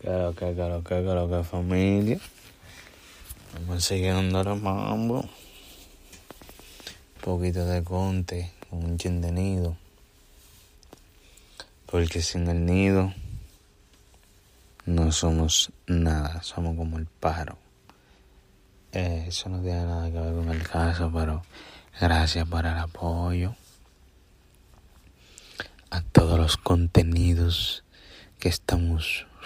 Claro que, claro que, claro que familia. Vamos siguiendo el mambo. Un poquito de conte, con un chin de nido. Porque sin el nido no somos nada, somos como el pájaro. Eh, eso no tiene nada que ver con el caso, pero gracias por el apoyo a todos los contenidos que estamos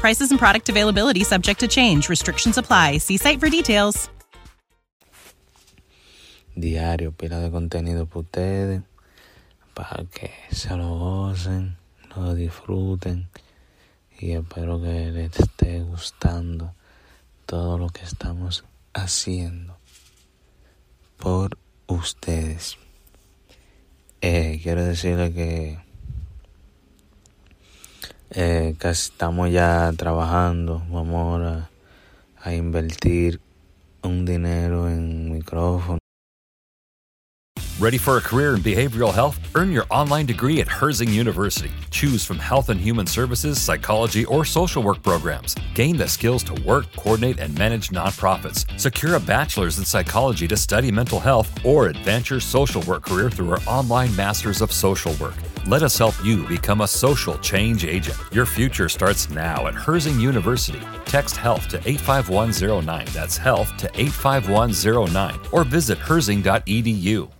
Prices and product availability subject to change. Restrictions apply. See site for details. Diario, pila de contenido para ustedes, para que se lo gocen, lo disfruten y espero que les esté gustando todo lo que estamos haciendo por ustedes. Eh, quiero decirle que eh, casi estamos ya trabajando, vamos a, a invertir un dinero en micrófono. Ready for a career in behavioral health? Earn your online degree at Herzing University. Choose from health and human services, psychology, or social work programs. Gain the skills to work, coordinate, and manage nonprofits. Secure a bachelor's in psychology to study mental health or advance your social work career through our online Masters of Social Work. Let us help you become a social change agent. Your future starts now at Herzing University. Text HEALTH to 85109. That's HEALTH to 85109. Or visit herzing.edu.